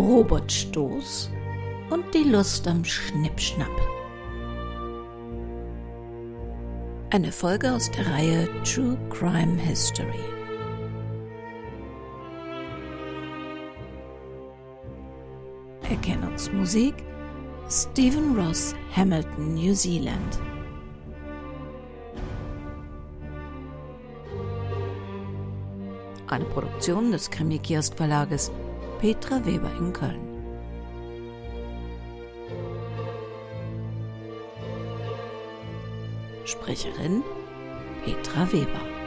Robert Stoß und die Lust am Schnippschnapp. Eine Folge aus der Reihe True Crime History. Erkennungsmusik Stephen Ross, Hamilton, New Zealand. Eine Produktion des Krimi-Kiosk Verlages Petra Weber in Köln. Sprecherin Petra Weber.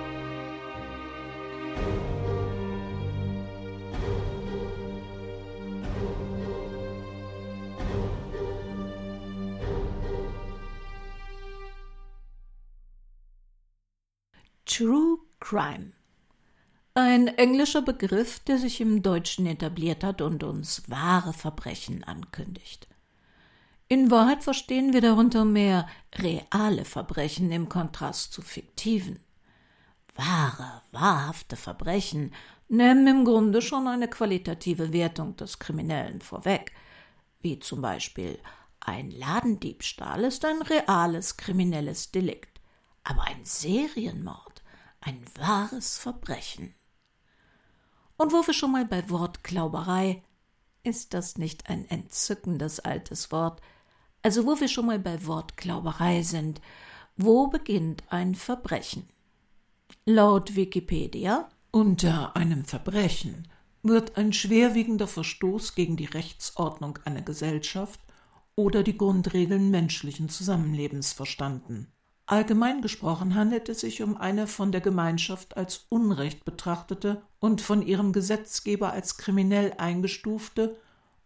Ein englischer Begriff, der sich im Deutschen etabliert hat und uns wahre Verbrechen ankündigt. In Wahrheit verstehen wir darunter mehr reale Verbrechen im Kontrast zu fiktiven. Wahre, wahrhafte Verbrechen nehmen im Grunde schon eine qualitative Wertung des Kriminellen vorweg, wie zum Beispiel ein Ladendiebstahl ist ein reales kriminelles Delikt, aber ein Serienmord ein wahres Verbrechen. Und wo wir schon mal bei Wortklauberei, ist das nicht ein entzückendes altes Wort? Also wo wir schon mal bei Wortklauberei sind, wo beginnt ein Verbrechen? Laut Wikipedia unter einem Verbrechen wird ein schwerwiegender Verstoß gegen die Rechtsordnung einer Gesellschaft oder die Grundregeln menschlichen Zusammenlebens verstanden. Allgemein gesprochen handelt es sich um eine von der Gemeinschaft als Unrecht betrachtete und von ihrem Gesetzgeber als kriminell eingestufte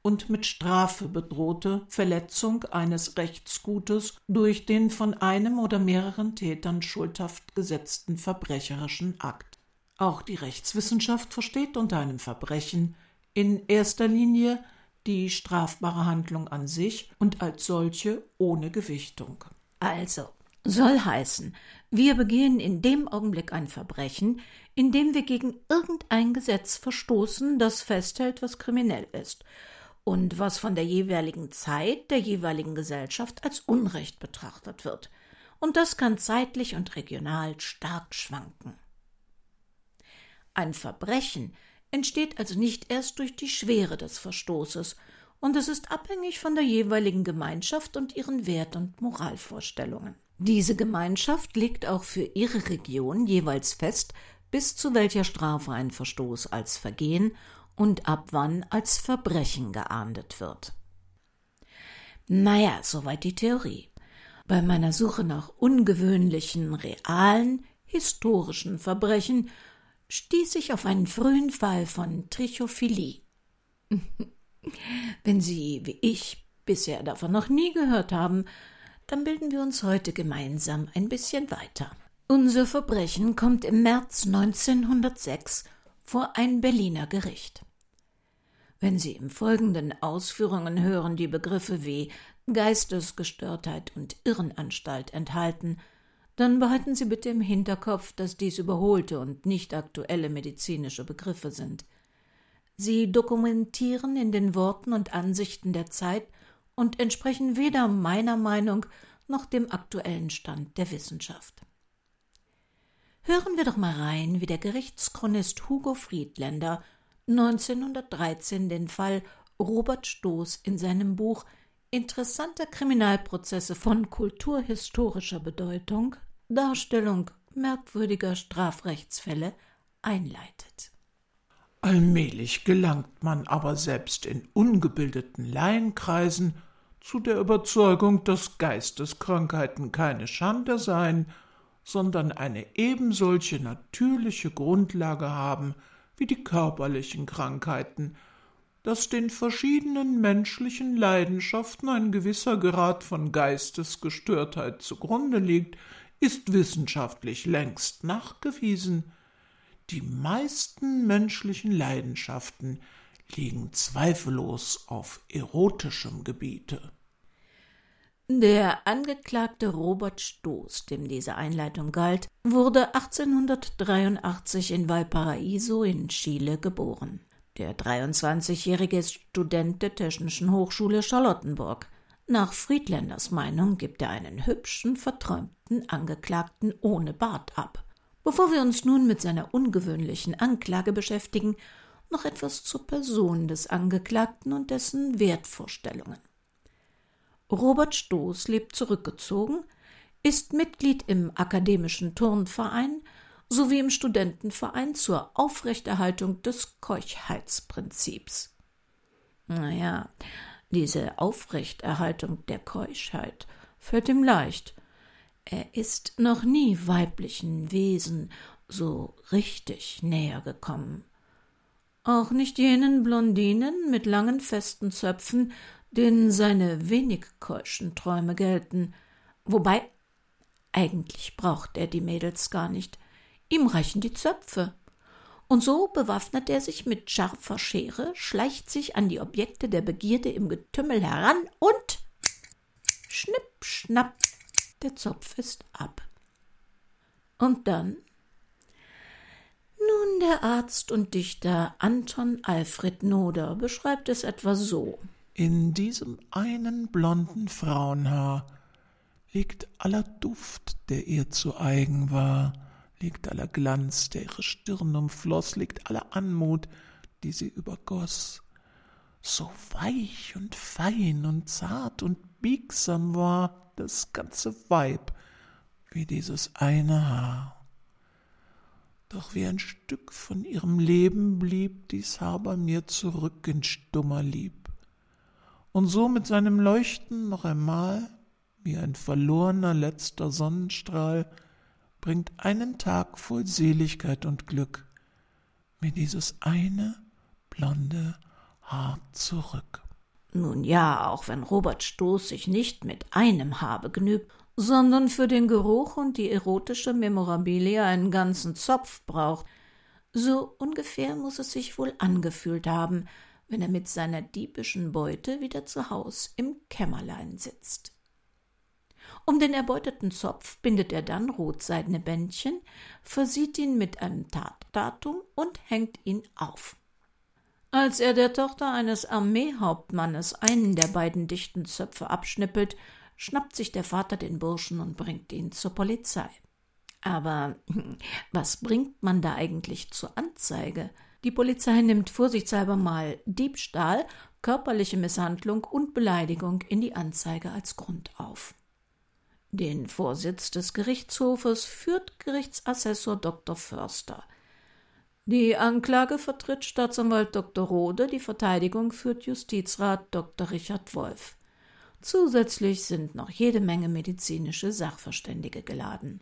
und mit Strafe bedrohte Verletzung eines Rechtsgutes durch den von einem oder mehreren Tätern schuldhaft gesetzten verbrecherischen Akt. Auch die Rechtswissenschaft versteht unter einem Verbrechen in erster Linie die strafbare Handlung an sich und als solche ohne Gewichtung. Also, soll heißen, wir begehen in dem Augenblick ein Verbrechen, in dem wir gegen irgendein Gesetz verstoßen, das festhält, was kriminell ist und was von der jeweiligen Zeit der jeweiligen Gesellschaft als Unrecht betrachtet wird. Und das kann zeitlich und regional stark schwanken. Ein Verbrechen entsteht also nicht erst durch die Schwere des Verstoßes, und es ist abhängig von der jeweiligen Gemeinschaft und ihren Wert- und Moralvorstellungen. Diese Gemeinschaft legt auch für ihre Region jeweils fest, bis zu welcher Strafe ein Verstoß als Vergehen und ab wann als Verbrechen geahndet wird. Naja, soweit die Theorie. Bei meiner Suche nach ungewöhnlichen, realen, historischen Verbrechen stieß ich auf einen frühen Fall von Trichophilie. Wenn Sie, wie ich, bisher davon noch nie gehört haben, dann bilden wir uns heute gemeinsam ein bisschen weiter. Unser Verbrechen kommt im März 1906 vor ein Berliner Gericht. Wenn Sie im folgenden Ausführungen hören die Begriffe wie Geistesgestörtheit und Irrenanstalt enthalten, dann behalten Sie bitte im Hinterkopf, dass dies überholte und nicht aktuelle medizinische Begriffe sind. Sie dokumentieren in den Worten und Ansichten der Zeit und entsprechen weder meiner Meinung noch dem aktuellen Stand der Wissenschaft. Hören wir doch mal rein, wie der Gerichtschronist Hugo Friedländer 1913 den Fall Robert Stoß in seinem Buch Interessante Kriminalprozesse von kulturhistorischer Bedeutung Darstellung merkwürdiger Strafrechtsfälle einleitet. Allmählich gelangt man aber selbst in ungebildeten Laienkreisen zu der Überzeugung, dass Geisteskrankheiten keine Schande seien, sondern eine ebensolche natürliche Grundlage haben wie die körperlichen Krankheiten, dass den verschiedenen menschlichen Leidenschaften ein gewisser Grad von Geistesgestörtheit zugrunde liegt, ist wissenschaftlich längst nachgewiesen. Die meisten menschlichen Leidenschaften liegen zweifellos auf erotischem Gebiete. Der Angeklagte Robert Stoß, dem diese Einleitung galt, wurde 1883 in Valparaiso in Chile geboren. Der 23-jährige ist Student der Technischen Hochschule Charlottenburg. Nach Friedländers Meinung gibt er einen hübschen, verträumten Angeklagten ohne Bart ab. Bevor wir uns nun mit seiner ungewöhnlichen Anklage beschäftigen, noch etwas zur Person des Angeklagten und dessen Wertvorstellungen. Robert Stoß lebt zurückgezogen, ist Mitglied im akademischen Turnverein sowie im Studentenverein zur Aufrechterhaltung des Keuchheitsprinzips. Naja, diese Aufrechterhaltung der Keuschheit fällt ihm leicht. Er ist noch nie weiblichen Wesen so richtig näher gekommen. Auch nicht jenen Blondinen mit langen festen Zöpfen, denen seine wenig keuschen Träume gelten. Wobei, eigentlich braucht er die Mädels gar nicht. Ihm reichen die Zöpfe. Und so bewaffnet er sich mit scharfer Schere, schleicht sich an die Objekte der Begierde im Getümmel heran und schnipp, schnapp, der Zopf ist ab. Und dann? Nun, der Arzt und Dichter Anton Alfred Noder beschreibt es etwa so. In diesem einen blonden Frauenhaar liegt aller Duft, der ihr zu eigen war, liegt aller Glanz, der ihre Stirn umfloß, liegt aller Anmut, die sie übergoß. So weich und fein und zart und biegsam war das ganze Weib, wie dieses eine Haar. Doch wie ein Stück von ihrem Leben blieb dies Haar bei mir zurück in stummer Lieb. Und so mit seinem Leuchten noch einmal, wie ein verlorener letzter Sonnenstrahl, bringt einen Tag voll Seligkeit und Glück mir dieses eine blonde Haar zurück. Nun ja, auch wenn Robert Stoß sich nicht mit einem Haar begnügt, sondern für den Geruch und die erotische Memorabilia einen ganzen Zopf braucht, so ungefähr muss es sich wohl angefühlt haben, wenn er mit seiner diebischen Beute wieder zu Haus im Kämmerlein sitzt. Um den erbeuteten Zopf bindet er dann rotseidene Bändchen, versieht ihn mit einem Tatdatum und hängt ihn auf. Als er der Tochter eines Armeehauptmannes einen der beiden dichten Zöpfe abschnippelt, schnappt sich der Vater den Burschen und bringt ihn zur Polizei. Aber was bringt man da eigentlich zur Anzeige? Die Polizei nimmt vorsichtshalber mal Diebstahl, körperliche Misshandlung und Beleidigung in die Anzeige als Grund auf. Den Vorsitz des Gerichtshofes führt Gerichtsassessor Dr. Förster. Die Anklage vertritt Staatsanwalt Dr. Rode, die Verteidigung führt Justizrat Dr. Richard Wolf. Zusätzlich sind noch jede Menge medizinische Sachverständige geladen.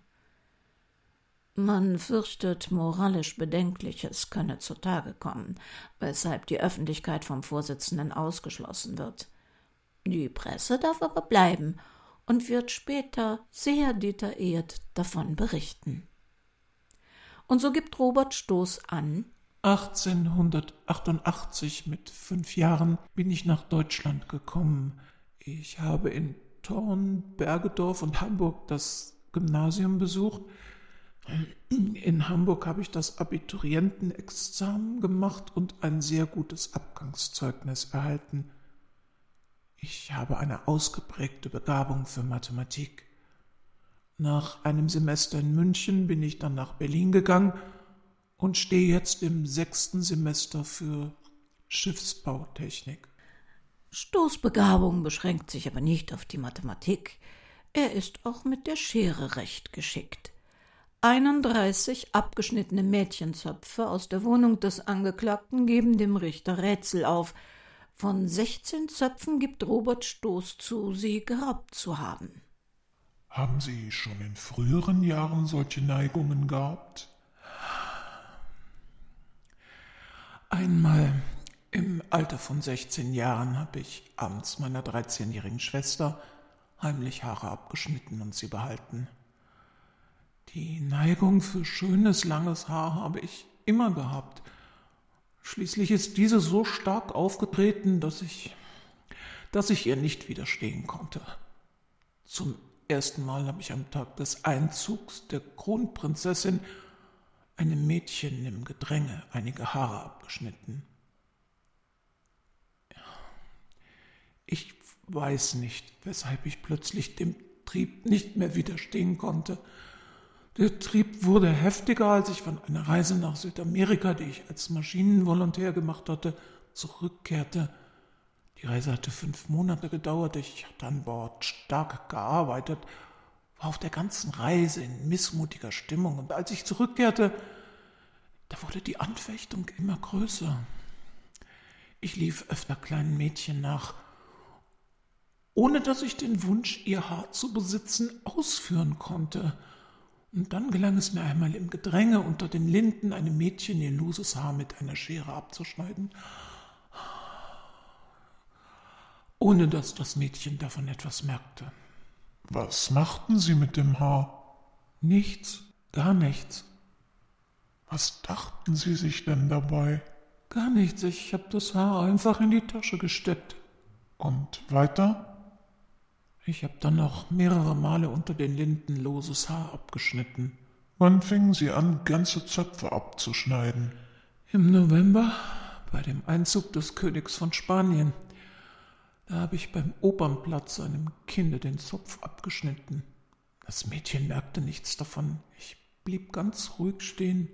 Man fürchtet, moralisch Bedenkliches könne zutage kommen, weshalb die Öffentlichkeit vom Vorsitzenden ausgeschlossen wird. Die Presse darf aber bleiben und wird später sehr detailliert davon berichten. Und so gibt Robert Stoß an, 1888 mit fünf Jahren bin ich nach Deutschland gekommen. Ich habe in Thorn, Bergedorf und Hamburg das Gymnasium besucht. In Hamburg habe ich das Abiturientenexamen gemacht und ein sehr gutes Abgangszeugnis erhalten. Ich habe eine ausgeprägte Begabung für Mathematik. Nach einem Semester in München bin ich dann nach Berlin gegangen und stehe jetzt im sechsten Semester für Schiffsbautechnik. Stoßbegabung beschränkt sich aber nicht auf die Mathematik. Er ist auch mit der Schere recht geschickt. 31 abgeschnittene Mädchenzöpfe aus der Wohnung des Angeklagten geben dem Richter Rätsel auf, von sechzehn Zöpfen gibt Robert Stoß zu, sie gehabt zu haben. Haben Sie schon in früheren Jahren solche Neigungen gehabt? Einmal im Alter von 16 Jahren habe ich abends meiner 13-jährigen Schwester heimlich Haare abgeschnitten und sie behalten. Die Neigung für schönes, langes Haar habe ich immer gehabt. Schließlich ist diese so stark aufgetreten, dass ich, dass ich ihr nicht widerstehen konnte. Zum ersten Mal habe ich am Tag des Einzugs der Kronprinzessin einem Mädchen im Gedränge einige Haare abgeschnitten. Ich weiß nicht, weshalb ich plötzlich dem Trieb nicht mehr widerstehen konnte. Der Trieb wurde heftiger, als ich von einer Reise nach Südamerika, die ich als Maschinenvolontär gemacht hatte, zurückkehrte. Die Reise hatte fünf Monate gedauert. Ich hatte an Bord stark gearbeitet, war auf der ganzen Reise in missmutiger Stimmung. Und als ich zurückkehrte, da wurde die Anfechtung immer größer. Ich lief öfter kleinen Mädchen nach, ohne dass ich den Wunsch, ihr Haar zu besitzen, ausführen konnte. Und dann gelang es mir einmal im Gedränge unter den Linden einem Mädchen ihr loses Haar mit einer Schere abzuschneiden, ohne dass das Mädchen davon etwas merkte. Was machten Sie mit dem Haar? Nichts, gar nichts. Was dachten Sie sich denn dabei? Gar nichts, ich habe das Haar einfach in die Tasche gesteckt. Und weiter? Ich habe dann noch mehrere Male unter den Linden loses Haar abgeschnitten. Wann fingen Sie an, ganze Zöpfe abzuschneiden? Im November, bei dem Einzug des Königs von Spanien. Da habe ich beim Opernplatz einem Kinde den Zopf abgeschnitten. Das Mädchen merkte nichts davon. Ich blieb ganz ruhig stehen.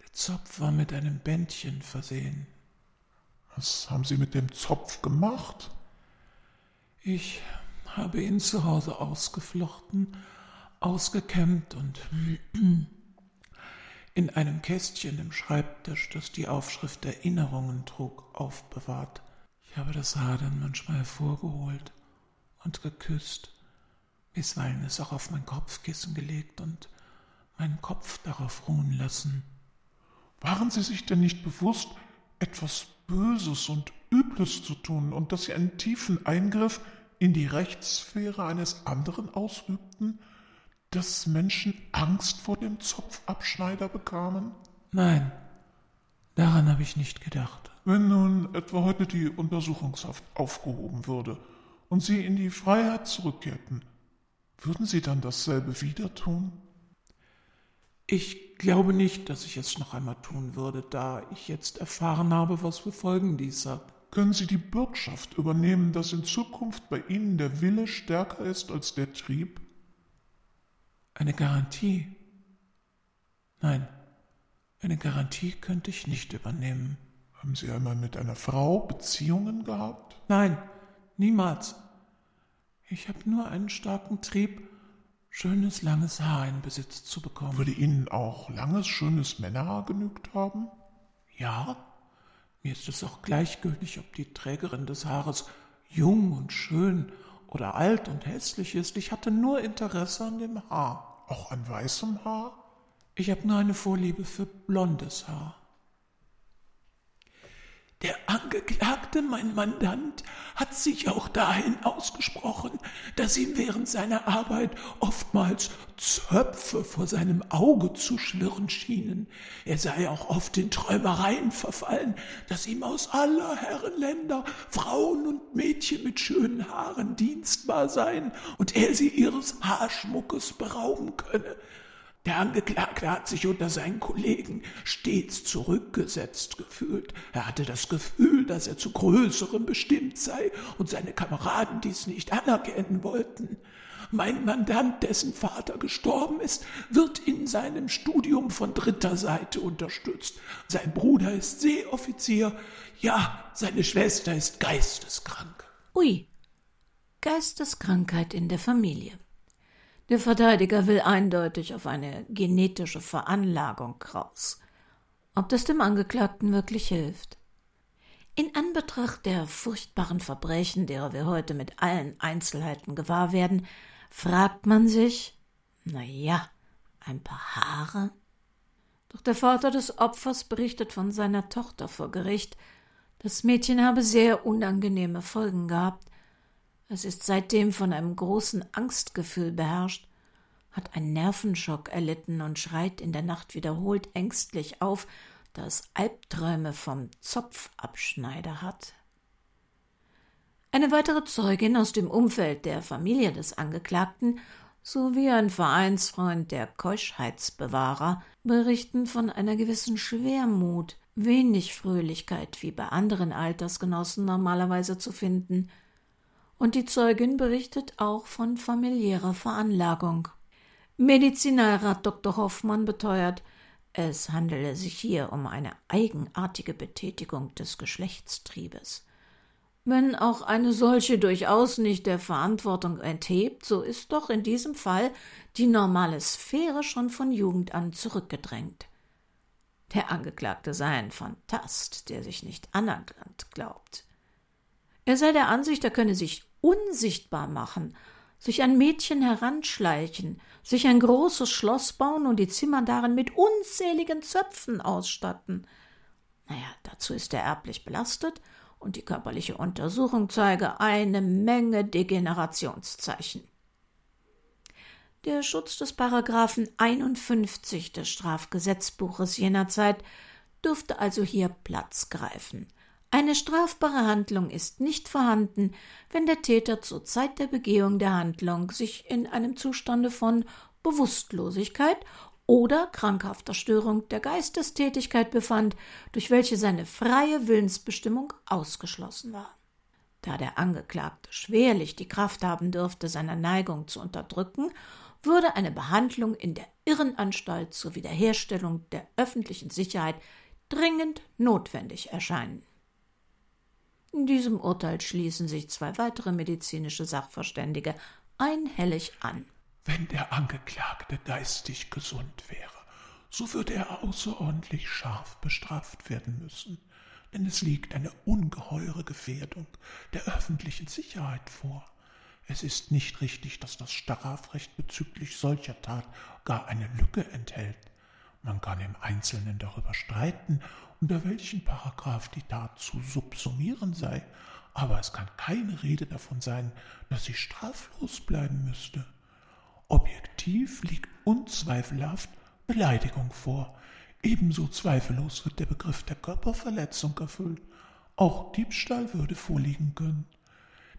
Der Zopf war mit einem Bändchen versehen. Was haben Sie mit dem Zopf gemacht? Ich habe ihn zu Hause ausgeflochten, ausgekämmt und in einem Kästchen im Schreibtisch, das die Aufschrift Erinnerungen trug, aufbewahrt. Ich habe das Haar dann manchmal hervorgeholt und geküsst, bisweilen es auch auf mein Kopfkissen gelegt und meinen Kopf darauf ruhen lassen. Waren Sie sich denn nicht bewusst, etwas Böses und Übles zu tun und dass sie einen tiefen Eingriff in die Rechtssphäre eines anderen ausübten, dass Menschen Angst vor dem Zopfabschneider bekamen? Nein, daran habe ich nicht gedacht. Wenn nun etwa heute die Untersuchungshaft aufgehoben würde und Sie in die Freiheit zurückkehrten, würden Sie dann dasselbe wieder tun? Ich glaube nicht, dass ich es noch einmal tun würde, da ich jetzt erfahren habe, was für Folgen dies hat. Können Sie die Bürgschaft übernehmen, dass in Zukunft bei Ihnen der Wille stärker ist als der Trieb? Eine Garantie? Nein, eine Garantie könnte ich nicht übernehmen. Haben Sie einmal mit einer Frau Beziehungen gehabt? Nein, niemals. Ich habe nur einen starken Trieb, schönes, langes Haar in Besitz zu bekommen. Würde Ihnen auch langes, schönes Männerhaar genügt haben? Ja, mir ist es auch gleichgültig, ob die Trägerin des Haares jung und schön oder alt und hässlich ist. Ich hatte nur Interesse an dem Haar. Auch an weißem Haar? Ich habe nur eine Vorliebe für blondes Haar. Der Angeklagte, mein Mandant, hat sich auch dahin ausgesprochen, dass ihm während seiner Arbeit oftmals Zöpfe vor seinem Auge zu schwirren schienen. Er sei auch oft in Träumereien verfallen, dass ihm aus aller Herren Länder Frauen und Mädchen mit schönen Haaren dienstbar seien und er sie ihres Haarschmuckes berauben könne. Der Angeklagte hat sich unter seinen Kollegen stets zurückgesetzt gefühlt. Er hatte das Gefühl, dass er zu Größerem bestimmt sei und seine Kameraden dies nicht anerkennen wollten. Mein Mandant, dessen Vater gestorben ist, wird in seinem Studium von dritter Seite unterstützt. Sein Bruder ist Seeoffizier. Ja, seine Schwester ist geisteskrank. Ui, Geisteskrankheit in der Familie. Der Verteidiger will eindeutig auf eine genetische Veranlagung raus. Ob das dem Angeklagten wirklich hilft? In Anbetracht der furchtbaren Verbrechen, derer wir heute mit allen Einzelheiten gewahr werden, fragt man sich, na ja, ein paar Haare? Doch der Vater des Opfers berichtet von seiner Tochter vor Gericht. Das Mädchen habe sehr unangenehme Folgen gehabt. Es ist seitdem von einem großen Angstgefühl beherrscht, hat einen Nervenschock erlitten und schreit in der Nacht wiederholt ängstlich auf, da Albträume vom Zopfabschneider hat. Eine weitere Zeugin aus dem Umfeld der Familie des Angeklagten sowie ein Vereinsfreund der Keuschheitsbewahrer berichten von einer gewissen Schwermut, wenig Fröhlichkeit wie bei anderen Altersgenossen normalerweise zu finden, und die Zeugin berichtet auch von familiärer Veranlagung. Medizinalrat Dr. Hoffmann beteuert, es handele sich hier um eine eigenartige Betätigung des Geschlechtstriebes. Wenn auch eine solche durchaus nicht der Verantwortung enthebt, so ist doch in diesem Fall die normale Sphäre schon von Jugend an zurückgedrängt. Der Angeklagte sei ein Phantast, der sich nicht anerkannt glaubt. Er sei der Ansicht, er könne sich unsichtbar machen, sich an Mädchen heranschleichen, sich ein großes Schloss bauen und die Zimmer darin mit unzähligen Zöpfen ausstatten. Naja, dazu ist er erblich belastet und die körperliche Untersuchung zeige eine Menge Degenerationszeichen. Der Schutz des Paragraphen 51 des Strafgesetzbuches jener Zeit dürfte also hier Platz greifen. Eine strafbare Handlung ist nicht vorhanden, wenn der Täter zur Zeit der Begehung der Handlung sich in einem Zustande von Bewusstlosigkeit oder krankhafter Störung der Geistestätigkeit befand, durch welche seine freie Willensbestimmung ausgeschlossen war. Da der Angeklagte schwerlich die Kraft haben dürfte, seine Neigung zu unterdrücken, würde eine Behandlung in der Irrenanstalt zur Wiederherstellung der öffentlichen Sicherheit dringend notwendig erscheinen. In diesem Urteil schließen sich zwei weitere medizinische Sachverständige einhellig an. Wenn der Angeklagte geistig gesund wäre, so würde er außerordentlich scharf bestraft werden müssen, denn es liegt eine ungeheure Gefährdung der öffentlichen Sicherheit vor. Es ist nicht richtig, dass das Strafrecht bezüglich solcher Tat gar eine Lücke enthält. Man kann im Einzelnen darüber streiten, unter welchen Paragraph die Tat zu subsumieren sei, aber es kann keine Rede davon sein, dass sie straflos bleiben müsste. Objektiv liegt unzweifelhaft Beleidigung vor. Ebenso zweifellos wird der Begriff der Körperverletzung erfüllt. Auch Diebstahl würde vorliegen können.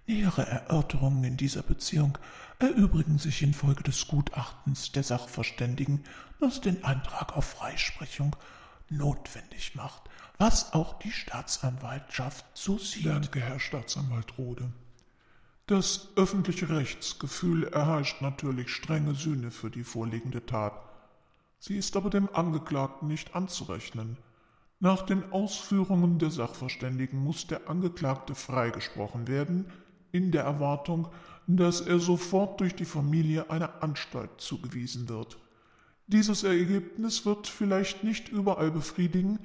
Nähere Erörterungen in dieser Beziehung erübrigen sich infolge des Gutachtens der Sachverständigen, das den Antrag auf Freisprechung notwendig macht, was auch die Staatsanwaltschaft so sieht. Danke, Herr Staatsanwalt Rode. Das öffentliche Rechtsgefühl erheischt natürlich strenge Sühne für die vorliegende Tat. Sie ist aber dem Angeklagten nicht anzurechnen. Nach den Ausführungen der Sachverständigen muss der Angeklagte freigesprochen werden, in der Erwartung, dass er sofort durch die Familie einer Anstalt zugewiesen wird. Dieses Ergebnis wird vielleicht nicht überall befriedigen,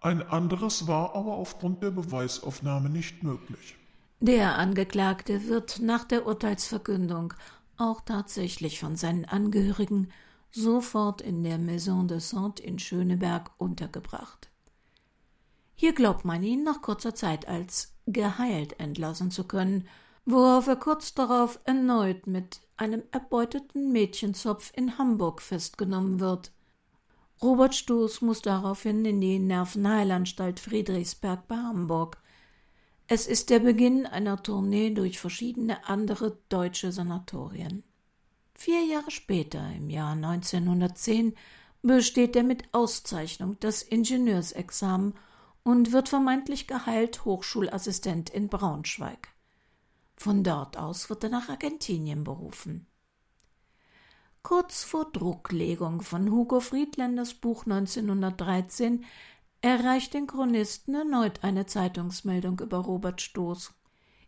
ein anderes war aber aufgrund der Beweisaufnahme nicht möglich. Der Angeklagte wird nach der Urteilsverkündung auch tatsächlich von seinen Angehörigen sofort in der Maison de Sainte in Schöneberg untergebracht. Hier glaubt man ihn nach kurzer Zeit als geheilt entlassen zu können, worauf er kurz darauf erneut mit einem erbeuteten Mädchenzopf in Hamburg festgenommen wird. Robert Stoß muss daraufhin in die Nervenheilanstalt Friedrichsberg bei Hamburg. Es ist der Beginn einer Tournee durch verschiedene andere deutsche Sanatorien. Vier Jahre später, im Jahr 1910, besteht er mit Auszeichnung das Ingenieursexamen und wird vermeintlich geheilt Hochschulassistent in Braunschweig. Von dort aus wird er nach Argentinien berufen. Kurz vor Drucklegung von Hugo Friedländers Buch 1913 erreicht den Chronisten erneut eine Zeitungsmeldung über Robert Stoß.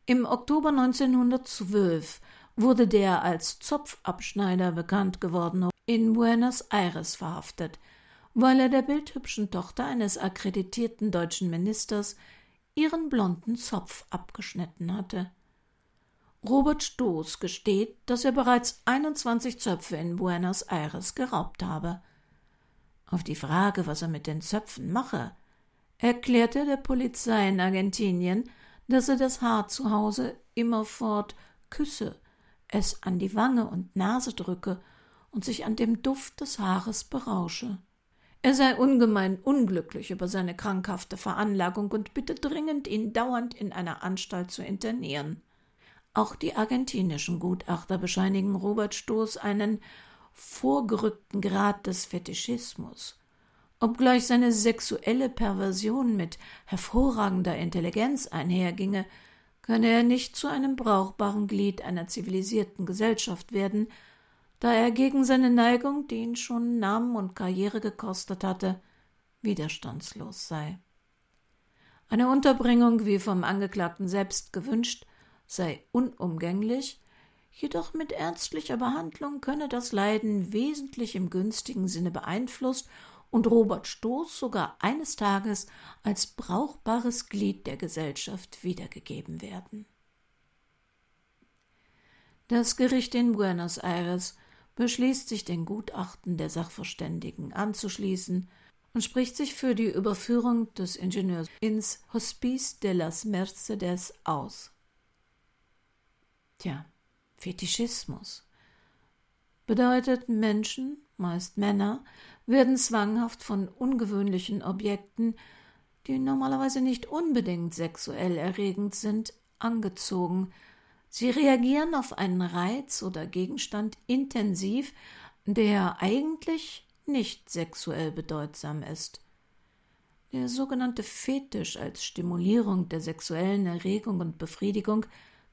Im Oktober 1912 wurde der als Zopfabschneider bekannt gewordene in Buenos Aires verhaftet, weil er der bildhübschen Tochter eines akkreditierten deutschen Ministers ihren blonden Zopf abgeschnitten hatte. Robert Stoß gesteht, dass er bereits 21 Zöpfe in Buenos Aires geraubt habe. Auf die Frage, was er mit den Zöpfen mache, erklärte der Polizei in Argentinien, dass er das Haar zu Hause immerfort küsse, es an die Wange und Nase drücke und sich an dem Duft des Haares berausche. Er sei ungemein unglücklich über seine krankhafte Veranlagung und bitte dringend, ihn dauernd in einer Anstalt zu internieren. Auch die argentinischen Gutachter bescheinigen Robert Stoß einen vorgerückten Grad des Fetischismus. Obgleich seine sexuelle Perversion mit hervorragender Intelligenz einherginge, könne er nicht zu einem brauchbaren Glied einer zivilisierten Gesellschaft werden, da er gegen seine Neigung, die ihn schon Namen und Karriere gekostet hatte, widerstandslos sei. Eine Unterbringung, wie vom Angeklagten selbst gewünscht, sei unumgänglich, jedoch mit ärztlicher Behandlung könne das Leiden wesentlich im günstigen Sinne beeinflusst und Robert Stoß sogar eines Tages als brauchbares Glied der Gesellschaft wiedergegeben werden. Das Gericht in Buenos Aires beschließt sich den Gutachten der Sachverständigen anzuschließen und spricht sich für die Überführung des Ingenieurs ins Hospice de las Mercedes aus. Tja, Fetischismus bedeutet Menschen, meist Männer, werden zwanghaft von ungewöhnlichen Objekten, die normalerweise nicht unbedingt sexuell erregend sind, angezogen. Sie reagieren auf einen Reiz oder Gegenstand intensiv, der eigentlich nicht sexuell bedeutsam ist. Der sogenannte Fetisch als Stimulierung der sexuellen Erregung und Befriedigung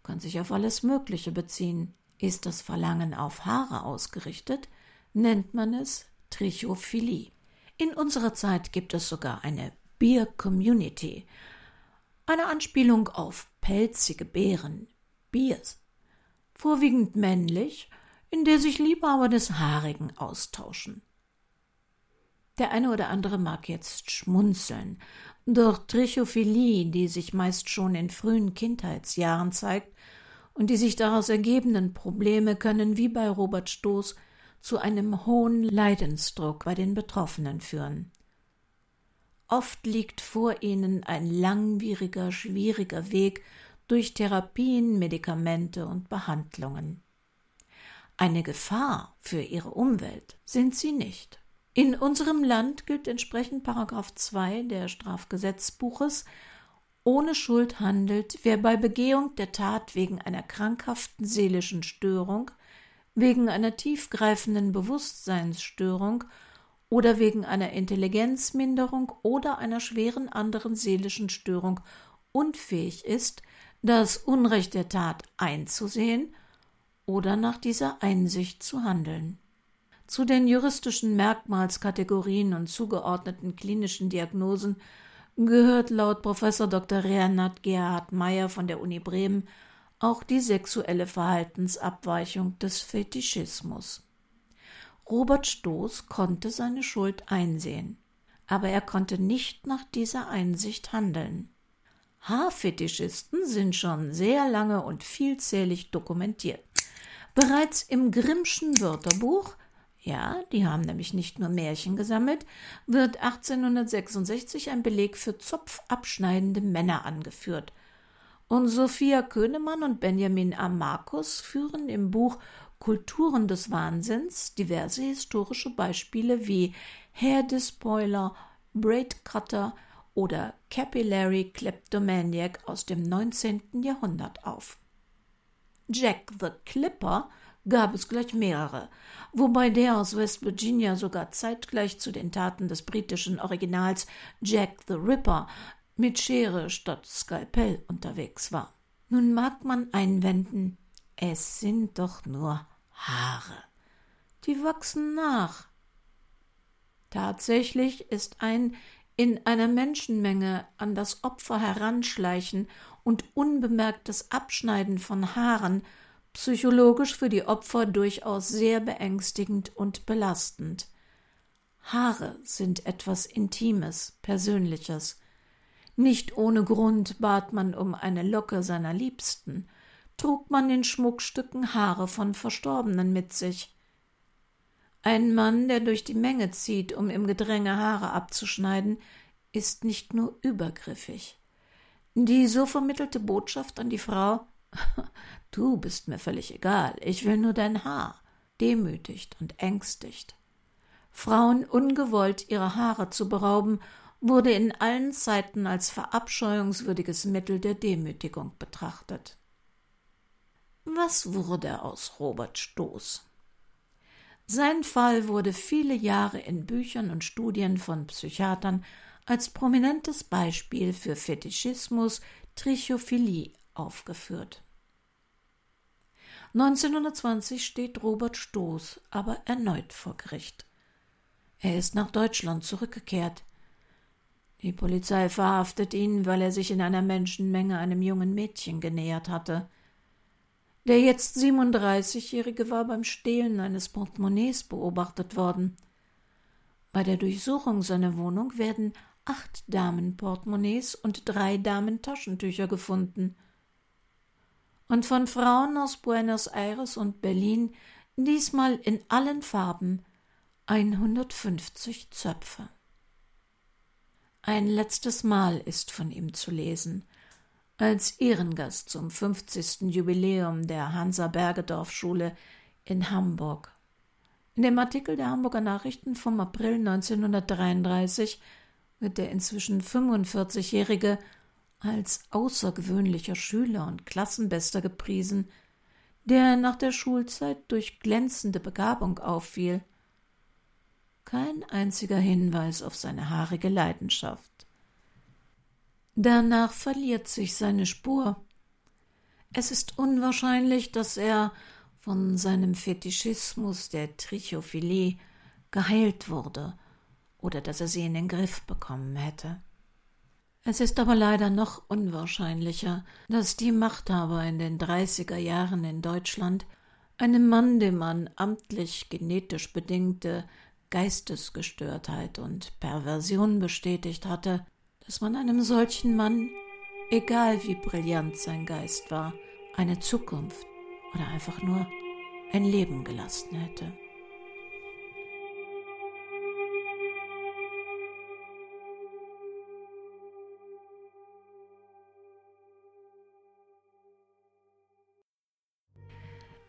kann sich auf alles Mögliche beziehen. Ist das Verlangen auf Haare ausgerichtet, nennt man es Trichophilie. In unserer Zeit gibt es sogar eine Beer Community, eine Anspielung auf pelzige Bären, Beers, vorwiegend männlich, in der sich Liebhaber des Haarigen austauschen. Der eine oder andere mag jetzt schmunzeln, doch Trichophilie, die sich meist schon in frühen Kindheitsjahren zeigt und die sich daraus ergebenden Probleme können wie bei Robert Stoß zu einem hohen Leidensdruck bei den Betroffenen führen. Oft liegt vor ihnen ein langwieriger, schwieriger Weg durch Therapien, Medikamente und Behandlungen. Eine Gefahr für ihre Umwelt sind sie nicht. In unserem Land gilt entsprechend Paragraph 2 der Strafgesetzbuches ohne Schuld handelt, wer bei Begehung der Tat wegen einer krankhaften seelischen Störung wegen einer tiefgreifenden Bewusstseinsstörung oder wegen einer Intelligenzminderung oder einer schweren anderen seelischen Störung unfähig ist, das Unrecht der Tat einzusehen oder nach dieser Einsicht zu handeln. Zu den juristischen Merkmalskategorien und zugeordneten klinischen Diagnosen gehört laut Professor Dr. Renat Gerhard Meyer von der Uni Bremen auch die sexuelle Verhaltensabweichung des Fetischismus. Robert Stoß konnte seine Schuld einsehen, aber er konnte nicht nach dieser Einsicht handeln. Haarfetischisten sind schon sehr lange und vielzählig dokumentiert. Bereits im Grimmschen Wörterbuch, ja, die haben nämlich nicht nur Märchen gesammelt, wird 1866 ein Beleg für zopfabschneidende Männer angeführt, und Sophia Könemann und Benjamin A. Markus führen im Buch Kulturen des Wahnsinns diverse historische Beispiele wie Hair Despoiler, Braid Cutter oder Capillary Kleptomaniac aus dem 19. Jahrhundert auf. Jack the Clipper gab es gleich mehrere, wobei der aus West Virginia sogar zeitgleich zu den Taten des britischen Originals Jack the Ripper mit Schere statt Skalpell unterwegs war. Nun mag man einwenden, es sind doch nur Haare. Die wachsen nach. Tatsächlich ist ein in einer Menschenmenge an das Opfer heranschleichen und unbemerktes Abschneiden von Haaren psychologisch für die Opfer durchaus sehr beängstigend und belastend. Haare sind etwas Intimes, Persönliches. Nicht ohne Grund bat man um eine Locke seiner Liebsten, trug man in Schmuckstücken Haare von Verstorbenen mit sich. Ein Mann, der durch die Menge zieht, um im Gedränge Haare abzuschneiden, ist nicht nur übergriffig. Die so vermittelte Botschaft an die Frau Du bist mir völlig egal, ich will nur dein Haar, demütigt und ängstigt. Frauen ungewollt ihre Haare zu berauben wurde in allen Zeiten als verabscheuungswürdiges Mittel der Demütigung betrachtet. Was wurde aus Robert Stoß? Sein Fall wurde viele Jahre in Büchern und Studien von Psychiatern als prominentes Beispiel für Fetischismus, Trichophilie aufgeführt. 1920 steht Robert Stoß aber erneut vor Gericht. Er ist nach Deutschland zurückgekehrt. Die Polizei verhaftet ihn, weil er sich in einer Menschenmenge einem jungen Mädchen genähert hatte. Der jetzt 37-Jährige war beim Stehlen eines Portemonnaies beobachtet worden. Bei der Durchsuchung seiner Wohnung werden acht Damenportemonnaies und drei Damentaschentücher gefunden. Und von Frauen aus Buenos Aires und Berlin diesmal in allen Farben 150 Zöpfe. Ein letztes Mal ist von ihm zu lesen, als Ehrengast zum 50. Jubiläum der Hansa Bergedorf Schule in Hamburg. In dem Artikel der Hamburger Nachrichten vom April 1933 wird der inzwischen 45-Jährige als außergewöhnlicher Schüler und Klassenbester gepriesen, der nach der Schulzeit durch glänzende Begabung auffiel. Kein einziger Hinweis auf seine haarige Leidenschaft. Danach verliert sich seine Spur. Es ist unwahrscheinlich, dass er von seinem Fetischismus der Trichophilie geheilt wurde oder dass er sie in den Griff bekommen hätte. Es ist aber leider noch unwahrscheinlicher, dass die Machthaber in den 30er Jahren in Deutschland einem Mann, dem man amtlich genetisch bedingte Geistesgestörtheit und Perversion bestätigt hatte, dass man einem solchen Mann, egal wie brillant sein Geist war, eine Zukunft oder einfach nur ein Leben gelassen hätte.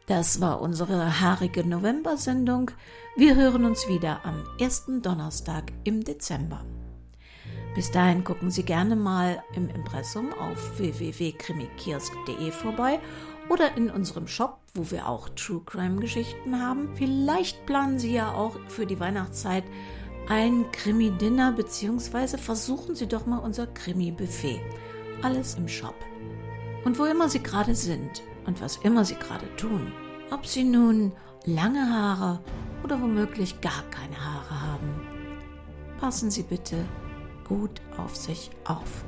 Das war unsere haarige November-Sendung. Wir hören uns wieder am ersten Donnerstag im Dezember. Bis dahin gucken Sie gerne mal im Impressum auf www.krimikiosk.de vorbei oder in unserem Shop, wo wir auch True Crime Geschichten haben. Vielleicht planen Sie ja auch für die Weihnachtszeit ein Krimi-Dinner, beziehungsweise versuchen Sie doch mal unser Krimi-Buffet. Alles im Shop. Und wo immer Sie gerade sind und was immer Sie gerade tun, ob Sie nun lange Haare oder womöglich gar keine Haare haben, passen Sie bitte gut auf sich auf.